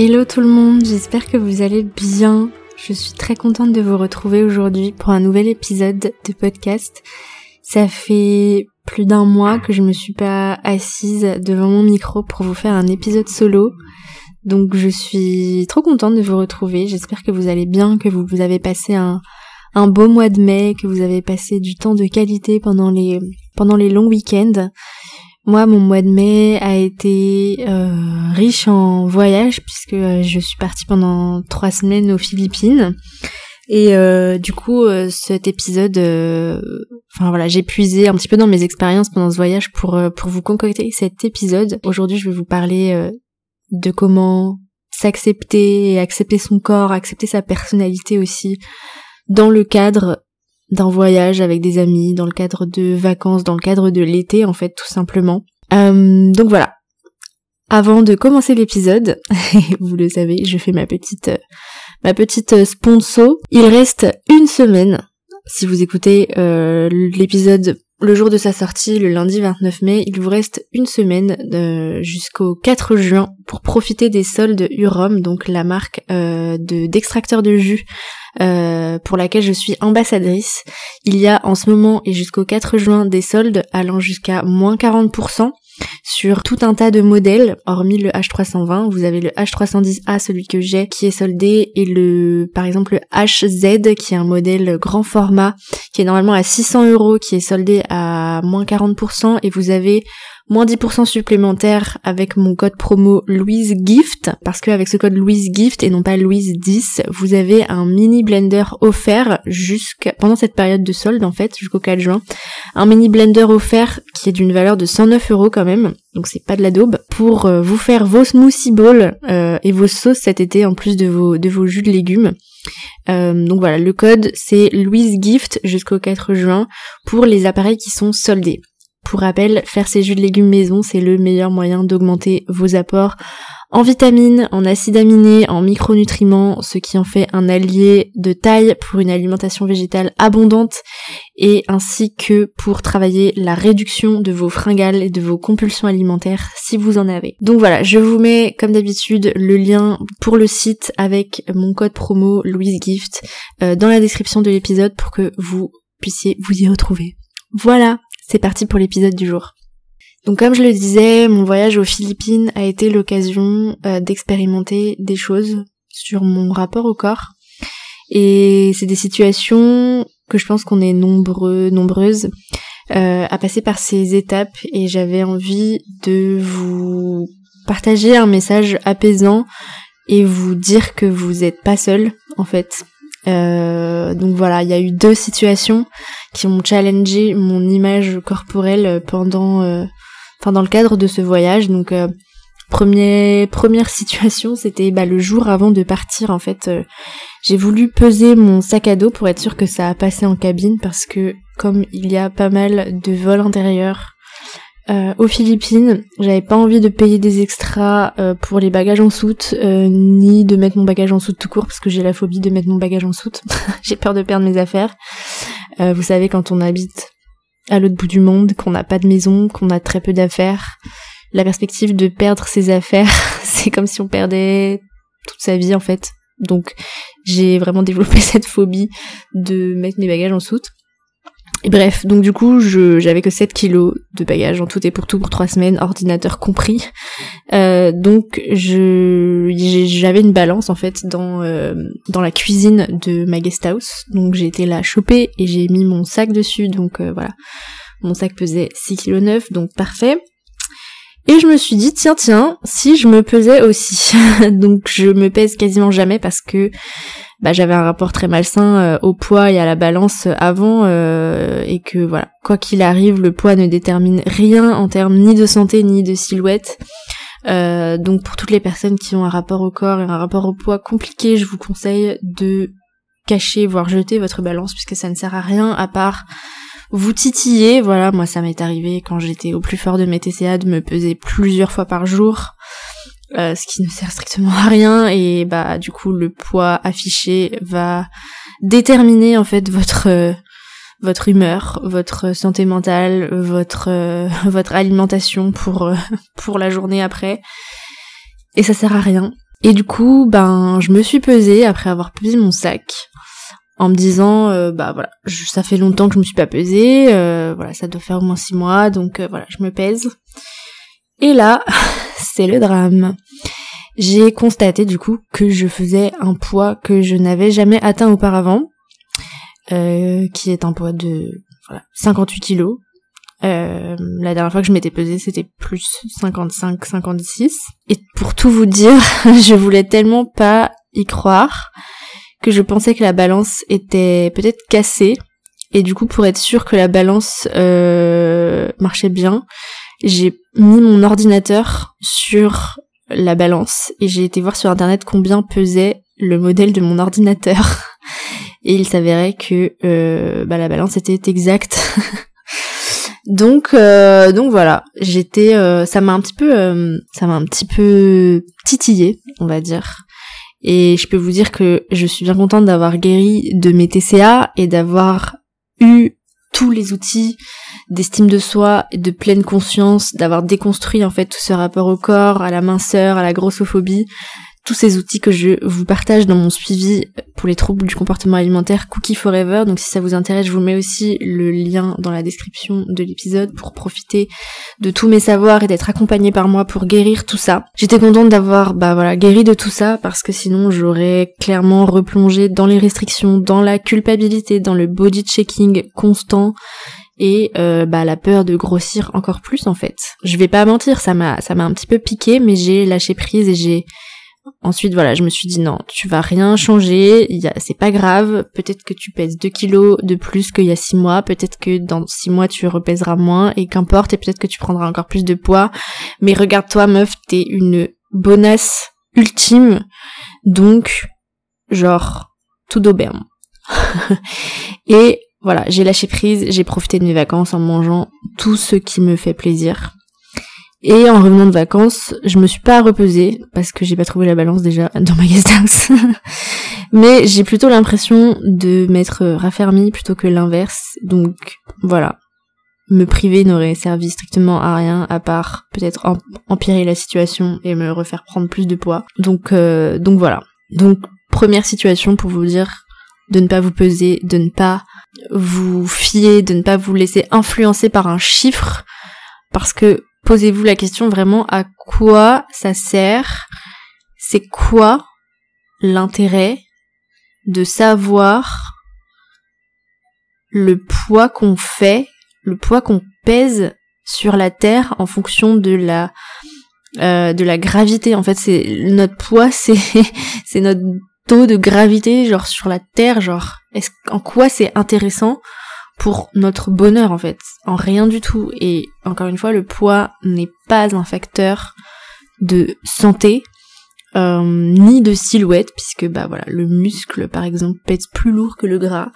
Hello tout le monde, j'espère que vous allez bien. Je suis très contente de vous retrouver aujourd'hui pour un nouvel épisode de podcast. Ça fait plus d'un mois que je me suis pas assise devant mon micro pour vous faire un épisode solo. Donc je suis trop contente de vous retrouver. J'espère que vous allez bien, que vous, avez passé un, un beau mois de mai, que vous avez passé du temps de qualité pendant les, pendant les longs week-ends. Moi, mon mois de mai a été euh, riche en voyages puisque euh, je suis partie pendant trois semaines aux Philippines. Et euh, du coup, cet épisode, enfin voilà, j'ai puisé un petit peu dans mes expériences pendant ce voyage pour pour vous concocter cet épisode. Aujourd'hui, je vais vous parler de comment s'accepter accepter son corps, accepter sa personnalité aussi dans le cadre d'un voyage avec des amis, dans le cadre de vacances, dans le cadre de l'été en fait tout simplement. Euh, donc voilà. Avant de commencer l'épisode, vous le savez, je fais ma petite euh, ma petite euh, sponsor. Il reste une semaine. Si vous écoutez l'épisode le jour de sa sortie, le lundi 29 mai, il vous reste une semaine jusqu'au 4 juin pour profiter des soldes Urom, donc la marque de d'extracteur de jus euh, pour laquelle je suis ambassadrice. Il y a en ce moment et jusqu'au 4 juin des soldes allant jusqu'à moins 40% sur tout un tas de modèles, hormis le H320. Vous avez le H310A, celui que j'ai, qui est soldé, et le, par exemple, le HZ, qui est un modèle grand format, qui est normalement à 600 euros, qui est soldé à moins 40%, et vous avez moins 10% supplémentaire avec mon code promo Louise Gift, parce qu'avec ce code Louise Gift et non pas Louise 10, vous avez un mini blender offert jusqu'à pendant cette période de solde en fait, jusqu'au 4 juin. Un mini blender offert qui est d'une valeur de 109 euros donc c'est pas de la daube, pour euh, vous faire vos smoothie bowls euh, et vos sauces cet été en plus de vos, de vos jus de légumes. Euh, donc voilà, le code c'est Louise Gift jusqu'au 4 juin pour les appareils qui sont soldés. Pour rappel, faire ces jus de légumes maison, c'est le meilleur moyen d'augmenter vos apports en vitamines, en acides aminés, en micronutriments, ce qui en fait un allié de taille pour une alimentation végétale abondante et ainsi que pour travailler la réduction de vos fringales et de vos compulsions alimentaires si vous en avez. Donc voilà, je vous mets comme d'habitude le lien pour le site avec mon code promo Louise Gift euh, dans la description de l'épisode pour que vous puissiez vous y retrouver. Voilà, c'est parti pour l'épisode du jour. Donc comme je le disais, mon voyage aux Philippines a été l'occasion euh, d'expérimenter des choses sur mon rapport au corps. Et c'est des situations que je pense qu'on est nombreux, nombreuses euh, à passer par ces étapes et j'avais envie de vous partager un message apaisant et vous dire que vous n'êtes pas seul en fait euh, donc voilà, il y a eu deux situations qui ont challengé mon image corporelle pendant, euh, enfin dans le cadre de ce voyage. Donc euh, première situation, c'était bah, le jour avant de partir. En fait, j'ai voulu peser mon sac à dos pour être sûr que ça a passé en cabine parce que comme il y a pas mal de vols intérieurs euh, aux Philippines, j'avais pas envie de payer des extras euh, pour les bagages en soute, euh, ni de mettre mon bagage en soute tout court parce que j'ai la phobie de mettre mon bagage en soute. j'ai peur de perdre mes affaires. vous savez quand on habite à l'autre bout du monde, qu'on n'a pas de maison, qu'on a très peu d'affaires, la perspective de perdre ses affaires, c'est comme si on perdait toute sa vie en fait. Donc j'ai vraiment développé cette phobie de mettre mes bagages en soute. Et bref, donc du coup, j'avais que 7 kilos de bagages en tout et pour tout pour 3 semaines, ordinateur compris. Euh, donc j'avais une balance en fait dans euh, dans la cuisine de ma guest house. Donc j'ai été la choper et j'ai mis mon sac dessus. Donc euh, voilà, mon sac pesait 6 kg 9, donc parfait. Et je me suis dit, tiens, tiens, si je me pesais aussi. donc je me pèse quasiment jamais parce que bah, j'avais un rapport très malsain euh, au poids et à la balance avant euh, et que voilà, quoi qu'il arrive, le poids ne détermine rien en termes ni de santé ni de silhouette. Euh, donc pour toutes les personnes qui ont un rapport au corps et un rapport au poids compliqué, je vous conseille de cacher, voire jeter votre balance puisque ça ne sert à rien à part vous titillez, voilà, moi ça m'est arrivé quand j'étais au plus fort de mes TCA de me peser plusieurs fois par jour, euh, ce qui ne sert strictement à rien. Et bah du coup le poids affiché va déterminer en fait votre euh, votre humeur, votre santé mentale, votre euh, votre alimentation pour pour la journée après. Et ça sert à rien. Et du coup, ben, je me suis pesée après avoir pesé mon sac en me disant euh, bah voilà ça fait longtemps que je me suis pas pesée euh, voilà ça doit faire au moins six mois donc euh, voilà je me pèse. Et là c'est le drame. J'ai constaté du coup que je faisais un poids que je n'avais jamais atteint auparavant qui est un poids de voilà, 58 kilos. La dernière fois que je m'étais pesée c'était plus 55 56 et pour tout vous dire je voulais tellement pas y croire que je pensais que la balance était peut-être cassée. Et du coup, pour être sûr que la balance euh, marchait bien, j'ai mis mon ordinateur sur la balance et j'ai été voir sur internet combien pesait le modèle de mon ordinateur. Et il s'avérait que euh, bah, la balance était exacte. donc euh, donc voilà, j'étais ça m'a un petit peu ça m'a un petit peu titillé, on va dire. Et je peux vous dire que je suis bien contente d'avoir guéri de mes TCA et d'avoir eu tous les outils d'estime de soi, de pleine conscience, d'avoir déconstruit en fait tout ce rapport au corps, à la minceur, à la grossophobie, tous ces outils que je vous partage dans mon suivi pour les troubles du comportement alimentaire Cookie Forever. Donc si ça vous intéresse, je vous mets aussi le lien dans la description de l'épisode pour profiter de tous mes savoirs et d'être accompagné par moi pour guérir tout ça. J'étais contente d'avoir bah voilà, guéri de tout ça parce que sinon j'aurais clairement replongé dans les restrictions, dans la culpabilité, dans le body checking constant et euh, bah la peur de grossir encore plus en fait. Je vais pas mentir, ça m'a ça m'a un petit peu piqué mais j'ai lâché prise et j'ai Ensuite, voilà, je me suis dit non, tu vas rien changer, c'est pas grave, peut-être que tu pèses 2 kilos de plus qu'il y a 6 mois, peut-être que dans 6 mois tu repèseras moins, et qu'importe, et peut-être que tu prendras encore plus de poids, mais regarde-toi meuf, t'es une bonasse ultime, donc, genre, tout d'auberme. et voilà, j'ai lâché prise, j'ai profité de mes vacances en mangeant tout ce qui me fait plaisir. Et en revenant de vacances, je me suis pas repesée parce que j'ai pas trouvé la balance déjà dans ma guest house. Mais j'ai plutôt l'impression de m'être raffermie plutôt que l'inverse. Donc voilà. Me priver n'aurait servi strictement à rien à part peut-être empirer la situation et me refaire prendre plus de poids. Donc euh, donc voilà. Donc première situation pour vous dire de ne pas vous peser, de ne pas vous fier, de ne pas vous laisser influencer par un chiffre parce que posez-vous la question vraiment à quoi ça sert, c'est quoi l'intérêt de savoir le poids qu'on fait, le poids qu'on pèse sur la Terre en fonction de la euh, de la gravité? En fait, c'est notre poids, c'est c'est notre taux de gravité genre sur la Terre. Genre, en quoi c'est intéressant pour notre bonheur en fait, en rien du tout. Et encore une fois, le poids n'est pas un facteur de santé, euh, ni de silhouette, puisque bah voilà, le muscle par exemple pèse plus lourd que le gras.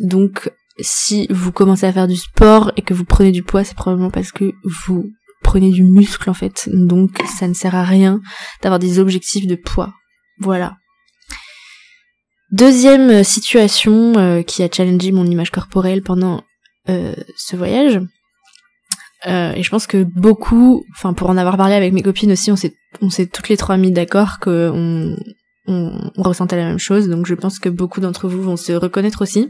Donc si vous commencez à faire du sport et que vous prenez du poids, c'est probablement parce que vous prenez du muscle en fait. Donc ça ne sert à rien d'avoir des objectifs de poids. Voilà. Deuxième euh, situation euh, qui a challengé mon image corporelle pendant euh, ce voyage, et je pense que beaucoup, enfin pour en avoir parlé avec mes copines aussi, on s'est on s'est toutes les trois mis d'accord que on, ressentait la même chose, donc je pense que beaucoup d'entre vous vont se reconnaître aussi.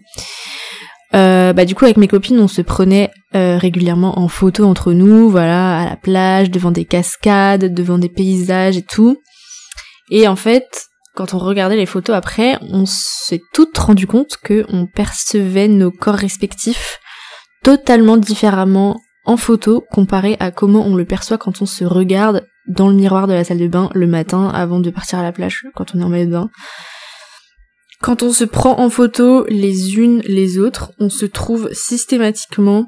bah du coup avec mes copines on se prenait régulièrement en photo entre nous, voilà, à la plage, devant des cascades, devant des paysages et tout. Et en fait, quand on regardait les photos après, on s'est toutes rendu compte que on percevait nos corps respectifs totalement différemment en photo comparé à comment on le perçoit quand on se regarde dans le miroir de la salle de bain le matin avant de partir à la plage quand on est en maillot de bain. Quand on se prend en photo les unes les autres, on se trouve systématiquement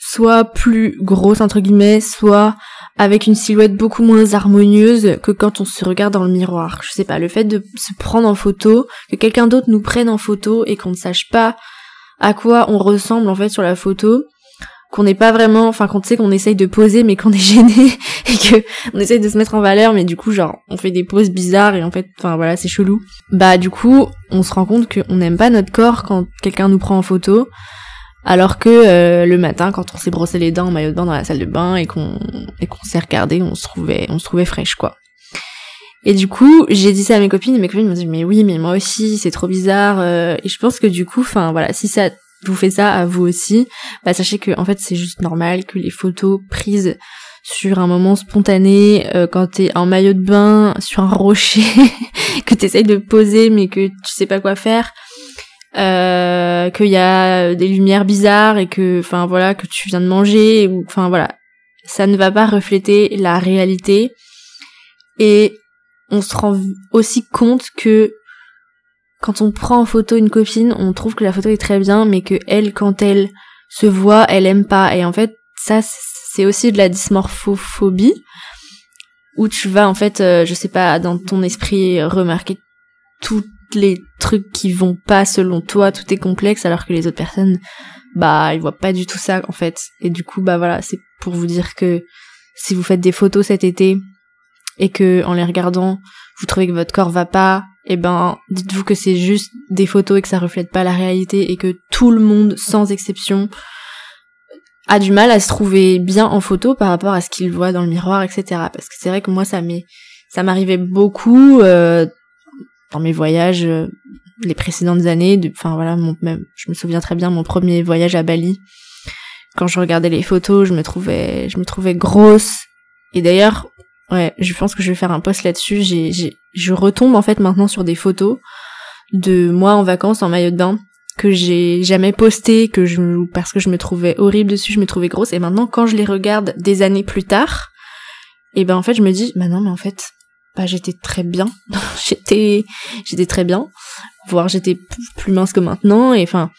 soit plus grosse entre guillemets, soit avec une silhouette beaucoup moins harmonieuse que quand on se regarde dans le miroir. Je sais pas, le fait de se prendre en photo, que quelqu'un d'autre nous prenne en photo et qu'on ne sache pas à quoi on ressemble en fait sur la photo, qu'on n'est pas vraiment, enfin qu'on sait qu'on essaye de poser mais qu'on est gêné et que on essaye de se mettre en valeur mais du coup genre on fait des poses bizarres et en fait, enfin voilà c'est chelou. Bah du coup on se rend compte qu'on n'aime pas notre corps quand quelqu'un nous prend en photo alors que euh, le matin, quand on s'est brossé les dents en maillot de bain dans la salle de bain et qu'on et qu'on s'est regardé, on se trouvait on se trouvait fraîche quoi. Et du coup, j'ai dit ça à mes copines, et mes copines m'ont dit mais oui, mais moi aussi, c'est trop bizarre. euh, et je pense que du coup, enfin voilà, si ça vous fait ça à vous aussi, bah sachez que en fait c'est juste normal que les photos prises sur un moment spontané, euh, quand t'es en maillot de bain sur un rocher, que t'essayes de poser mais que tu sais pas quoi faire, euh, qu'il y a des lumières bizarres et que, enfin voilà, que tu viens de manger, enfin voilà, ça ne va pas refléter la réalité. Et on se rend aussi compte que quand on prend en photo une copine, on trouve que la photo est très bien, mais que elle, quand elle se voit, elle aime pas. Et en fait, ça, c'est aussi de la dysmorphophobie, où tu vas en fait, euh, je sais pas, dans ton esprit remarquer tous les trucs qui vont pas selon toi, tout est complexe, alors que les autres personnes, bah, ils voient pas du tout ça en fait. Et du coup, bah voilà, c'est pour vous dire que si vous faites des photos cet été et que en les regardant, vous trouvez que votre corps va pas, eh ben, dites-vous que c'est juste des photos et que ça reflète pas la réalité et que tout le monde, sans exception, a du mal à se trouver bien en photo par rapport à ce qu'il voit dans le miroir, etc. Parce que c'est vrai que moi, ça m'est, ça m'arrivait beaucoup euh, dans mes voyages euh, les précédentes années. Enfin voilà, même, je me souviens très bien mon premier voyage à Bali. Quand je regardais les photos, je me trouvais, je me trouvais grosse. Et d'ailleurs, ouais, je pense que je vais faire un post là-dessus. J'ai, je retombe en fait maintenant sur des photos de moi en vacances en maillot de bain que j'ai jamais posté que je parce que je me trouvais horrible dessus, je me trouvais grosse et maintenant quand je les regarde des années plus tard, et ben en fait je me dis bah non mais en fait bah j'étais très bien, j'étais j'étais très bien, voire j'étais plus mince que maintenant et enfin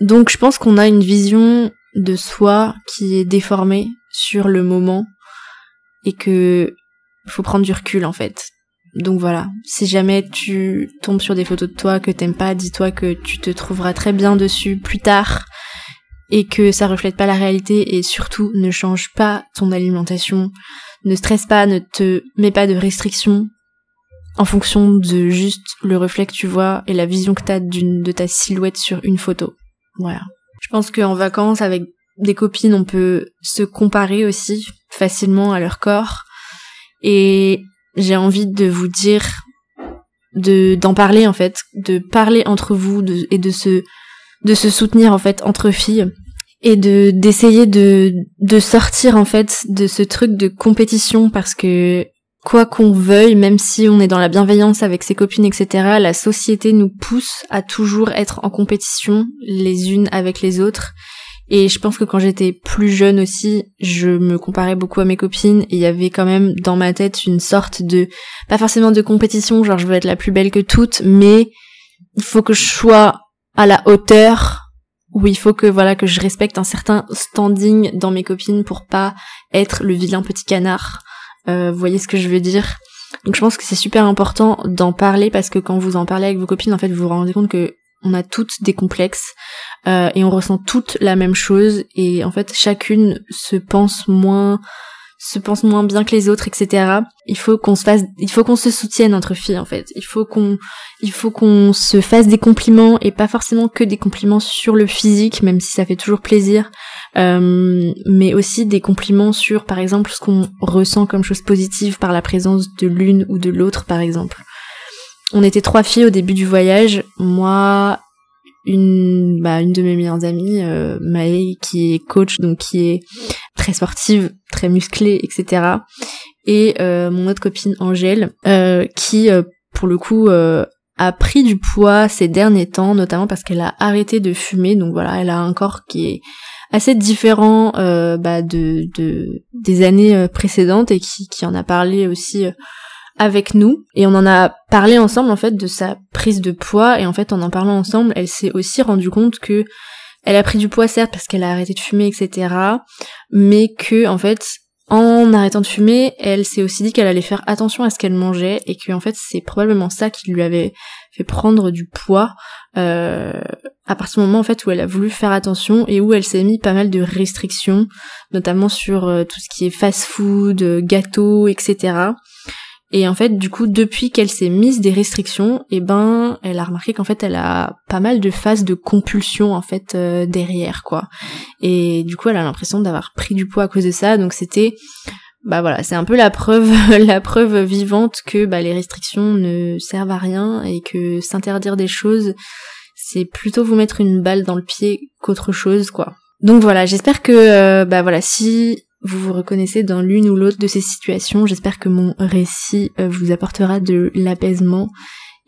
donc je pense qu'on a une vision de soi qui est déformée sur le moment et que faut prendre du recul en fait. Donc voilà, si jamais tu tombes sur des photos de toi que t'aimes pas, dis-toi que tu te trouveras très bien dessus plus tard et que ça reflète pas la réalité et surtout ne change pas ton alimentation, ne stresse pas, ne te mets pas de restrictions en fonction de juste le reflet que tu vois et la vision que t'as d'une de ta silhouette sur une photo. Voilà. Je pense qu'en vacances avec des copines, on peut se comparer aussi facilement à leur corps et j'ai envie de vous dire de d'en parler en fait, de parler entre vous et de se de se soutenir en fait entre filles et de d'essayer de de sortir en fait de ce truc de compétition parce que quoi qu'on veuille, même si on est dans la bienveillance avec ses copines, etc., la société nous pousse à toujours être en compétition les unes avec les autres et je pense que quand j'étais plus jeune aussi, je me comparais beaucoup à mes copines et il y avait quand même dans ma tête une sorte de, pas forcément de compétition, genre je veux être la plus belle que toutes, mais il faut que je sois à la hauteur ou il faut que voilà que je respecte un certain standing dans mes copines pour pas être le vilain petit canard. Euh, vous voyez ce que je veux dire? Donc je pense que c'est super important d'en parler parce que quand vous en parlez avec vos copines, en fait, vous vous rendez compte que on a toutes des complexes euh, et on ressent toutes la même chose et en fait chacune se pense moins se pense moins bien que les autres etc il faut qu'on se fasse il faut qu'on se soutienne entre filles en fait. Il faut qu'on il faut qu'on se fasse des compliments et pas forcément que des compliments sur le physique même si ça fait toujours plaisir euh, mais aussi des compliments sur par exemple ce qu'on ressent comme chose positive par la présence de l'une ou de l'autre par exemple. On était trois filles au début du voyage. Moi, une, bah, une de mes meilleures amies, euh, Maë, qui est coach, donc qui est très sportive, très musclée, etc. Et euh, mon autre copine Angèle, euh, qui, euh, pour le coup, a pris du poids ces derniers temps, notamment parce qu'elle a arrêté de fumer. Donc voilà, elle a un corps qui est assez différent euh, bah, de, de des années précédentes et qui, qui en a parlé aussi avec nous et on en a parlé ensemble en fait de sa prise de poids et en fait en en parlant ensemble elle s'est aussi rendue compte que elle a pris du poids certes parce qu'elle a arrêté de fumer etc mais que en fait en arrêtant de fumer elle s'est aussi dit qu'elle allait faire attention à ce qu'elle mangeait et que en fait c'est probablement ça qui lui avait fait prendre du poids euh, à partir du moment en fait où elle a voulu faire attention et où elle s'est mis pas mal de restrictions notamment sur euh, tout ce qui est fast food gâteaux etc et en fait, du coup, depuis qu'elle s'est mise des restrictions, eh ben, elle a remarqué qu'en fait, elle a pas mal de phases de compulsion en fait euh, derrière, quoi. Et du coup, elle a l'impression d'avoir pris du poids à cause de ça. Donc, c'était bah voilà, c'est un peu la preuve, la preuve vivante que bah, les restrictions ne servent à rien et que s'interdire des choses, c'est plutôt vous mettre une balle dans le pied qu'autre chose, quoi. Donc voilà, j'espère que, euh, bah voilà, si vous vous reconnaissez dans l'une ou l'autre de ces situations, j'espère que mon récit euh, vous apportera de l'apaisement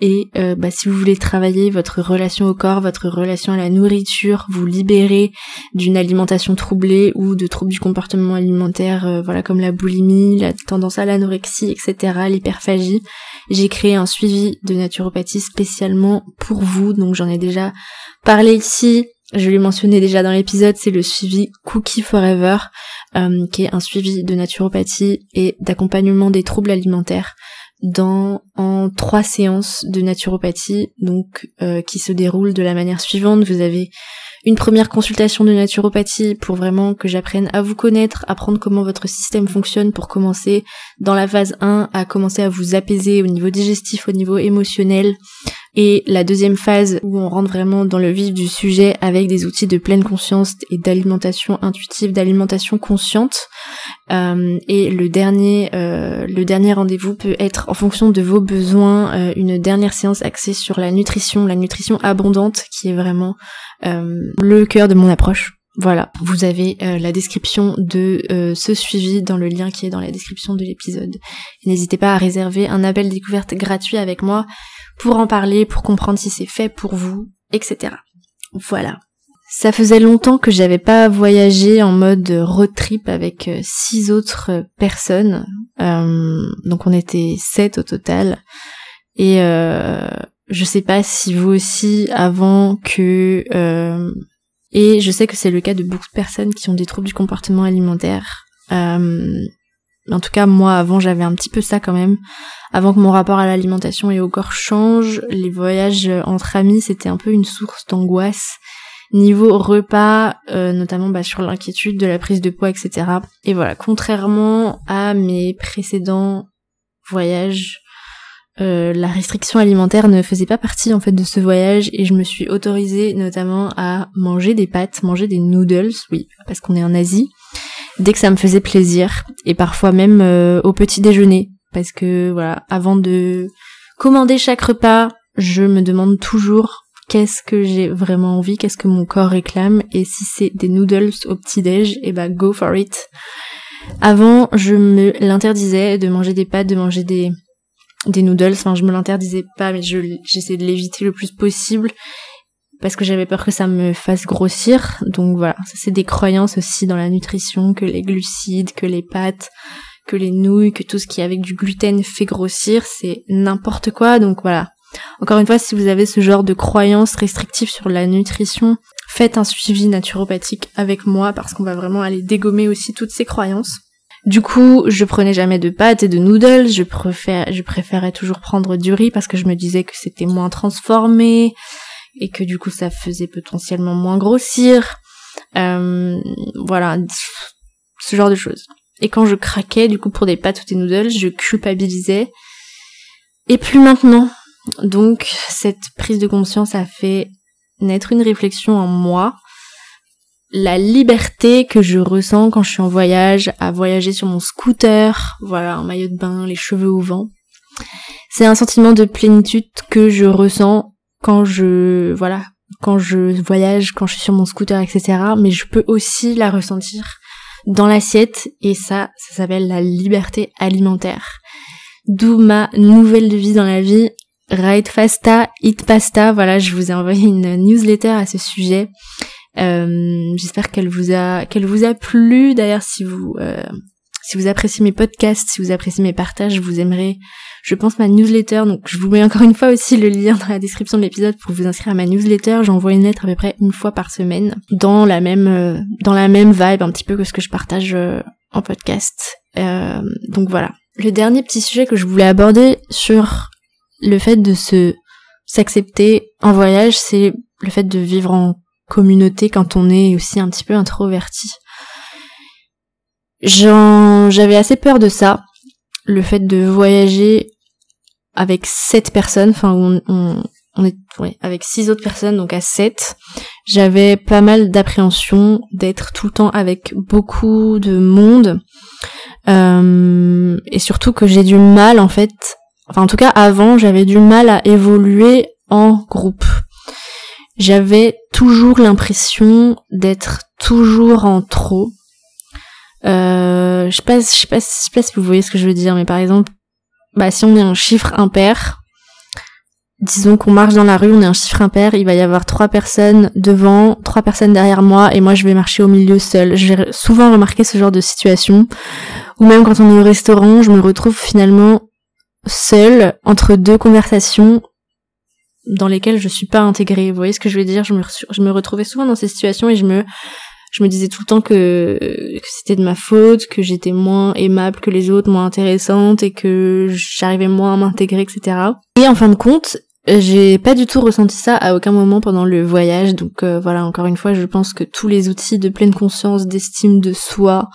et euh, bah, si vous voulez travailler votre relation au corps, votre relation à la nourriture, vous libérer d'une alimentation troublée ou de troubles du comportement alimentaire, euh, voilà comme la boulimie, la tendance à l'anorexie, etc., l'hyperphagie, j'ai créé un suivi de naturopathie spécialement pour vous. Donc j'en ai déjà parlé ici. Je l'ai mentionné déjà dans l'épisode, c'est le suivi Cookie Forever, euh, qui est un suivi de naturopathie et d'accompagnement des troubles alimentaires dans en trois séances de naturopathie, donc euh, qui se déroulent de la manière suivante. Vous avez une première consultation de naturopathie pour vraiment que j'apprenne à vous connaître, apprendre comment votre système fonctionne pour commencer dans la phase 1 à commencer à vous apaiser au niveau digestif, au niveau émotionnel. Et la deuxième phase où on rentre vraiment dans le vif du sujet avec des outils de pleine conscience et d'alimentation intuitive, d'alimentation consciente. Euh, et le dernier, euh, le dernier rendez-vous peut être en fonction de vos besoins, euh, une dernière séance axée sur la nutrition, la nutrition abondante qui est vraiment le cœur de mon approche. Voilà, vous avez euh, la description de euh, ce suivi dans le lien qui est dans la description de l'épisode. N'hésitez pas à réserver un appel découverte gratuit avec moi pour en parler, pour comprendre si c'est fait pour vous, etc. Voilà. Ça faisait longtemps que j'avais pas voyagé en mode road trip avec six autres personnes. donc on était sept au total. Et je sais pas si vous aussi avant que euh, et je sais que c'est le cas de beaucoup de personnes qui ont des troubles du comportement alimentaire. Euh, en tout cas, moi, avant, j'avais un petit peu ça quand même. Avant que mon rapport à l'alimentation et au corps change, les voyages entre amis, c'était un peu une source d'angoisse. Niveau repas, euh, notamment bah, sur l'inquiétude de la prise de poids, etc. Et voilà, contrairement à mes précédents voyages, euh, la restriction alimentaire ne faisait pas partie en fait de ce voyage et je me suis autorisée notamment à manger des pâtes, manger des noodles, oui, parce qu'on est en Asie, dès que ça me faisait plaisir et parfois même euh, au petit déjeuner parce que voilà, avant de commander chaque repas, je me demande toujours qu'est-ce que j'ai vraiment envie, qu'est-ce que mon corps réclame et si c'est des noodles au petit déj, et eh bah ben, go for it. Avant, je me l'interdisais de manger des pâtes, de manger des des noodles. Enfin, je me l'interdisais pas, mais j'essayais de l'éviter le plus possible parce que j'avais peur que ça me fasse grossir. Donc voilà, ça c'est des croyances aussi dans la nutrition, que les glucides, que les pâtes, que les nouilles, que tout ce qui est avec du gluten fait grossir, c'est n'importe quoi. Donc voilà. Encore une fois, si vous avez ce genre de croyances restrictives sur la nutrition, faites un suivi naturopathique avec moi parce qu'on va vraiment aller dégommer aussi toutes ces croyances. Du coup, je prenais jamais de pâtes et de noodles, je, préférais toujours prendre du riz parce que je me disais que c'était moins transformé et que du coup ça faisait potentiellement moins grossir. Euh, voilà, ce genre de choses. Et quand je craquais du coup pour des pâtes ou des noodles, je culpabilisais. Et plus maintenant. Donc cette prise de conscience a fait naître une réflexion en moi la liberté que je ressens quand je suis en voyage, à voyager sur mon scooter, voilà, un maillot de bain, les cheveux au vent. C'est un sentiment de plénitude que je ressens quand je, voilà, quand je voyage, quand je suis sur mon scooter, etc. Mais je peux aussi la ressentir dans l'assiette et ça, ça s'appelle la liberté alimentaire. D'où ma nouvelle devise dans la vie, Ride Fasta, Eat Pasta. Voilà, je vous ai envoyé une newsletter à ce sujet. Euh, J'espère qu'elle vous a qu'elle vous a plu. D'ailleurs, si vous euh, si vous appréciez mes podcasts, si vous appréciez mes partages, vous aimerez, je pense, ma newsletter. Donc, je vous mets encore une fois aussi le lien dans la description de l'épisode pour vous inscrire à ma newsletter. J'envoie une lettre à peu près une fois par semaine, dans la même euh, dans la même vibe, un petit peu que ce que je partage en podcast. Donc voilà. Le dernier petit sujet que je voulais aborder sur le fait de se s'accepter en voyage, c'est le fait de vivre en communauté quand on est aussi un petit peu introverti. J'avais assez peur de ça, le fait de voyager avec sept personnes, enfin on, est avec six autres personnes, donc à sept. j'avais pas mal d'appréhension d'être tout le temps avec beaucoup de monde euh, et surtout que j'ai du mal en fait enfin en tout cas avant j'avais du mal à évoluer en groupe j'avais toujours l'impression d'être toujours en trop euh, je sais pas je sais pas je sais pas si vous voyez ce que je veux dire mais par exemple bah si on est un chiffre impair disons qu'on marche dans la rue, on est un chiffre impair, il va y avoir trois personnes devant, trois personnes derrière moi, et moi je vais marcher au milieu seul. J'ai souvent remarqué ce genre de situation, ou même quand on est au restaurant, je me retrouve finalement seule entre deux conversations dans lesquelles je suis pas intégrée. Vous voyez ce que je veux dire? Je me, je me retrouvais souvent dans ces situations et je me je me disais tout le temps que, que c'était de ma faute, que j'étais moins aimable que les autres, moins intéressante et que j'arrivais moins à m'intégrer, etc. Et en fin de compte, j'ai pas du tout ressenti ça à aucun moment pendant le voyage, donc euh, voilà, encore une fois, je pense que tous les outils de pleine conscience, d'estime de soi,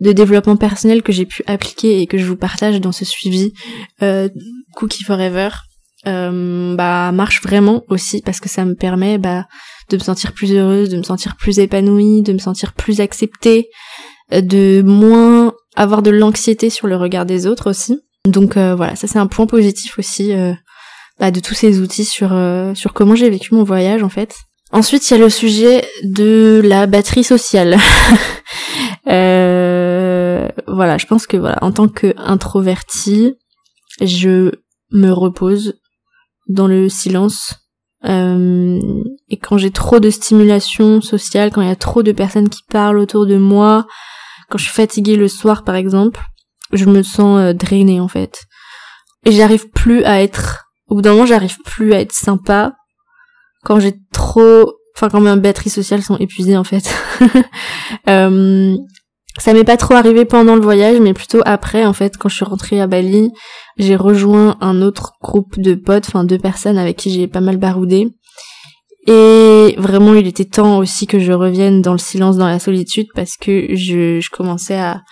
de développement personnel que j'ai pu appliquer et que je vous partage dans ce suivi euh, Cookie Forever, euh, bah marche vraiment aussi parce que ça me permet bah de me sentir plus heureuse, de me sentir plus épanouie, de me sentir plus acceptée, euh, de moins avoir de l'anxiété sur le regard des autres aussi. Donc voilà, ça c'est un point positif aussi bah, de tous ces outils sur euh, sur comment j'ai vécu mon voyage en fait. Ensuite, il y a le sujet de la batterie sociale. euh, voilà, je pense que voilà, en tant que introvertie, je me repose dans le silence. Euh, et quand j'ai trop de stimulation sociale, quand il y a trop de personnes qui parlent autour de moi, quand je suis fatiguée le soir par exemple, je me sens euh, drainée en fait. Et j'arrive plus à être au bout d'un moment, j'arrive plus à être sympa quand j'ai trop, enfin quand mes batteries sociales sont épuisées en fait. euh, ça m'est pas trop arrivé pendant le voyage, mais plutôt après en fait, quand je suis rentrée à Bali, j'ai rejoint un autre groupe de potes, enfin deux personnes avec qui j'ai pas mal baroudé. Et vraiment, il était temps aussi que je revienne dans le silence, dans la solitude, parce que je, commençais à,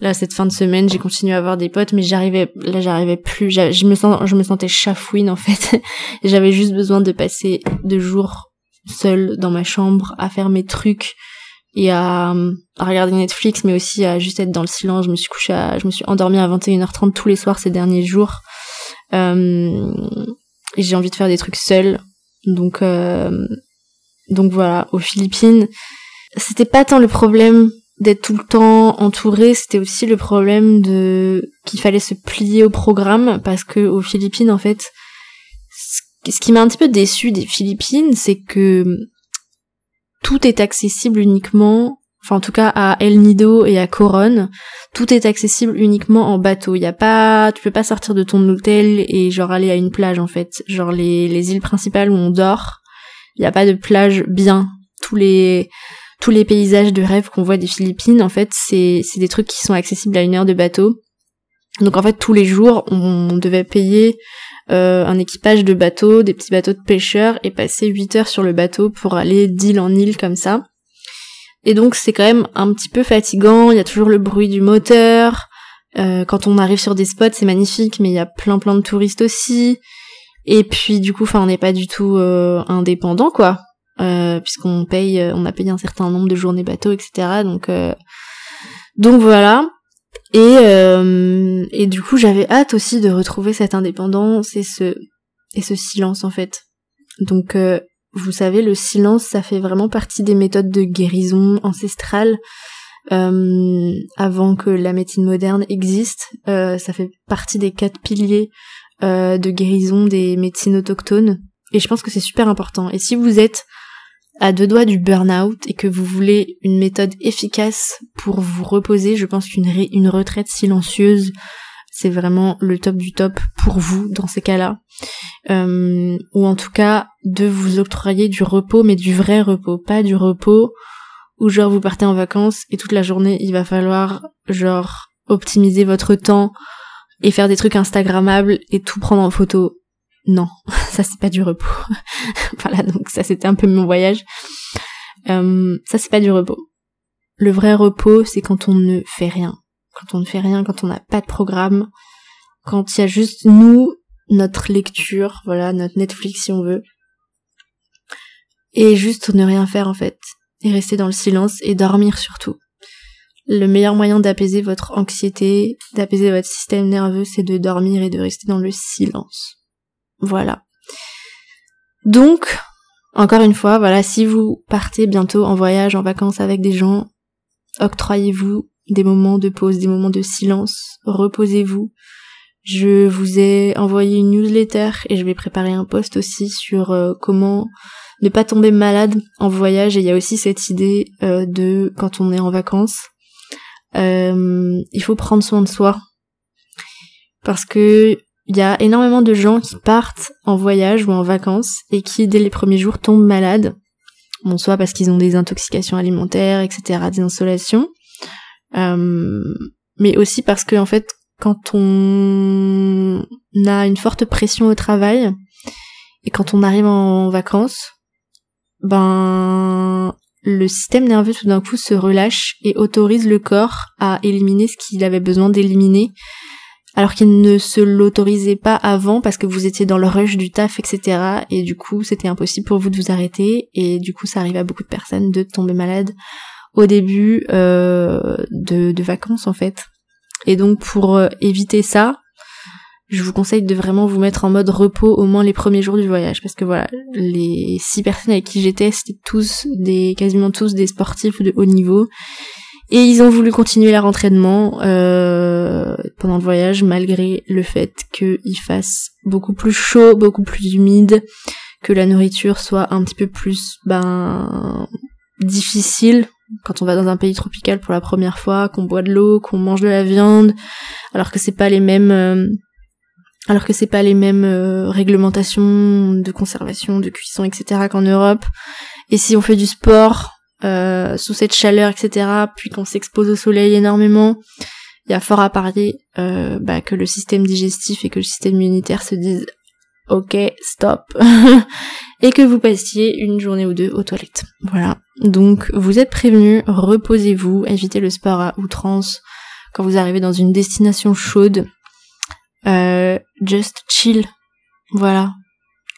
là cette fin de semaine j'ai continué à avoir des potes mais j'arrivais là j'arrivais plus je me sens je me sentais chafouine en fait j'avais juste besoin de passer deux jours seule dans ma chambre à faire mes trucs et à, à, regarder Netflix mais aussi à juste être dans le silence. Je me suis couchée je me suis endormie à 21h30 tous les soirs ces derniers jours. Euh, j'ai envie de faire des trucs seule donc euh, donc voilà aux Philippines. C'était pas tant le problème d'être tout le temps entouré, c'était aussi le problème de qu'il fallait se plier au programme parce que aux Philippines en fait ce qui m'a un petit peu déçu des Philippines, c'est que tout est accessible uniquement enfin en tout cas à El Nido et à Coron, tout est accessible uniquement en bateau. Il y a pas, tu peux pas sortir de ton hôtel et genre aller à une plage en fait. Genre les, les îles principales où on dort, il y a pas de plage bien. Tous les tous les paysages de rêve qu'on voit des Philippines, en fait, c'est des trucs qui sont accessibles à une heure de bateau. Donc en fait, tous les jours, on devait payer euh, un équipage de bateaux, des petits bateaux de pêcheurs, et passer 8 heures sur le bateau pour aller d'île en île comme ça. Et donc c'est quand même un petit peu fatigant, il y a toujours le bruit du moteur. Euh, quand on arrive sur des spots, c'est magnifique, mais il y a plein plein de touristes aussi. Et puis du coup, enfin, on n'est pas du tout euh, indépendant, quoi. Euh, puisqu'on paye, on a payé un certain nombre de journées bateau, etc. Donc voilà. Et, et du coup, j'avais hâte aussi de retrouver cette indépendance et ce, et ce silence en fait. Donc, vous savez, le silence, ça fait vraiment partie des méthodes de guérison ancestrale. Euh, avant que la médecine moderne existe, euh, ça fait partie des quatre piliers euh, de guérison des médecines autochtones. Et je pense que c'est super important. Et si vous êtes à deux doigts du burn-out et que vous voulez une méthode efficace pour vous reposer, je pense qu'une une retraite silencieuse, c'est vraiment le top du top pour vous dans ces cas-là. Euh, ou en tout cas, de vous octroyer du repos, mais du vrai repos, pas du repos où genre vous partez en vacances et toute la journée il va falloir genre optimiser votre temps et faire des trucs instagrammables et tout prendre en photo non, ça c'est pas du repos. voilà, donc ça c'était un peu mon voyage. Euh, ça c'est pas du repos. Le vrai repos, c'est quand on ne fait rien. Quand on ne fait rien, quand on n'a pas de programme, quand il y a juste nous, notre lecture, voilà, notre Netflix si on veut. et juste ne rien faire en fait, et rester dans le silence et dormir surtout. Le meilleur moyen d'apaiser votre anxiété, d'apaiser votre système nerveux, c'est de dormir et de rester dans le silence. Voilà. Donc, encore une fois, voilà, si vous partez bientôt en voyage, en vacances avec des gens, octroyez-vous des moments de pause, des moments de silence, reposez-vous. Je vous ai envoyé une newsletter et je vais préparer un post aussi sur euh, comment ne pas tomber malade en voyage et il y a aussi cette idée euh, de quand on est en vacances, euh, il faut prendre soin de soi parce que il y a énormément de gens qui partent en voyage ou en vacances et qui dès les premiers jours tombent malades. Bon, soit parce qu'ils ont des intoxications alimentaires, etc., des insolations, euh, mais aussi parce que en fait, quand on a une forte pression au travail et quand on arrive en vacances, ben le système nerveux tout d'un coup se relâche et autorise le corps à éliminer ce qu'il avait besoin d'éliminer alors qu'il ne se l'autorisait pas avant parce que vous étiez dans le rush du taf, etc. Et du coup, c'était impossible pour vous de vous arrêter. Et du coup, ça arrive à beaucoup de personnes de tomber malade au début euh, de, de, vacances, en fait. Et donc, pour euh, éviter ça, je vous conseille de vraiment vous mettre en mode repos au moins les premiers jours du voyage. Parce que voilà, les six personnes avec qui j'étais, c'était tous des, quasiment tous des sportifs de haut niveau. Et ils ont voulu continuer leur entraînement euh, pendant le voyage malgré le fait qu'il fasse beaucoup plus chaud, beaucoup plus humide, que la nourriture soit un petit peu plus ben difficile quand on va dans un pays tropical pour la première fois, qu'on boit de l'eau, qu'on mange de la viande, alors que c'est pas les mêmes euh, alors que c'est pas les mêmes euh, réglementations de conservation, de cuisson, etc. qu'en Europe. Et si on fait du sport, euh, sous cette chaleur, etc., puis qu'on s'expose au soleil énormément, il y a fort à parier euh, bah, que le système digestif et que le système immunitaire se disent ok, stop, et que vous passiez une journée ou deux aux toilettes. Voilà. Donc vous êtes prévenus, reposez-vous, évitez le sport à outrance quand vous arrivez dans une destination chaude. Euh, just chill. Voilà.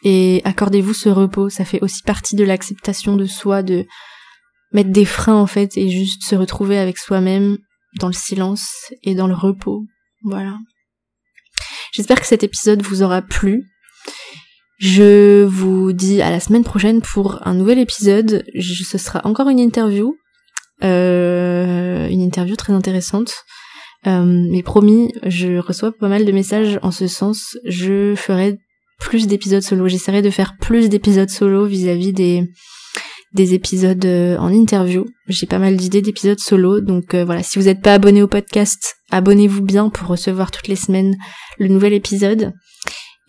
Et accordez-vous ce repos, ça fait aussi partie de l'acceptation de soi, de mettre des freins en fait et juste se retrouver avec soi-même dans le silence et dans le repos. Voilà. J'espère que cet épisode vous aura plu. Je vous dis à la semaine prochaine pour un nouvel épisode. ce sera encore une interview. Euh, une interview très intéressante. Euh, mais promis, je reçois pas mal de messages en ce sens. Je ferai plus d'épisodes solo. J'essaierai de faire plus d'épisodes solo vis-à-vis des des épisodes euh, en interview. J'ai pas mal d'idées d'épisodes solo, donc euh, voilà, si vous n'êtes pas abonné au podcast, abonnez-vous bien pour recevoir toutes les semaines le nouvel épisode.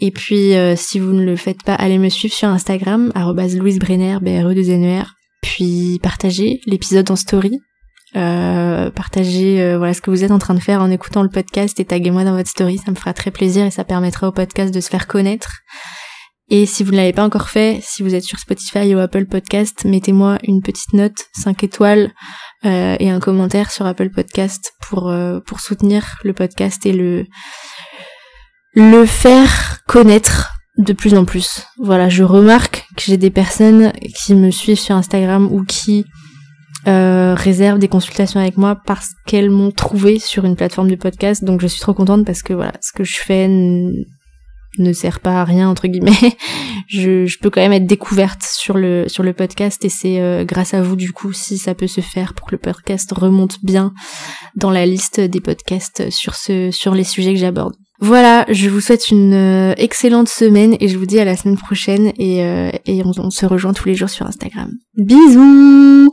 Et puis euh, si vous ne le faites pas, allez me suivre sur Instagram, louisebrenner, b r e 2 n e puis partagez l'épisode en story. partagez voilà ce que vous êtes en train de faire en écoutant le podcast et taguez-moi dans votre story, ça me fera très plaisir et ça permettra au podcast de se faire connaître. Et si vous ne l'avez pas encore fait, si vous êtes sur Spotify ou Apple Podcast, mettez-moi une petite note, 5 étoiles euh, et un commentaire sur Apple Podcast pour euh, pour soutenir le podcast et le le faire connaître de plus en plus. Voilà, je remarque que j'ai des personnes qui me suivent sur Instagram ou qui euh, réservent des consultations avec moi parce qu'elles m'ont trouvé sur une plateforme de podcast. Donc je suis trop contente parce que voilà, ce que je fais ne sert pas à rien entre guillemets. je, peux quand même être découverte sur le sur le podcast et c'est euh, grâce à vous du coup si ça peut se faire pour que le podcast remonte bien dans la liste des podcasts sur ce sur les sujets que j'aborde. Voilà, je vous souhaite une euh, excellente semaine et je vous dis à la semaine prochaine et, euh, et on se rejoint tous les jours sur Instagram. Bisous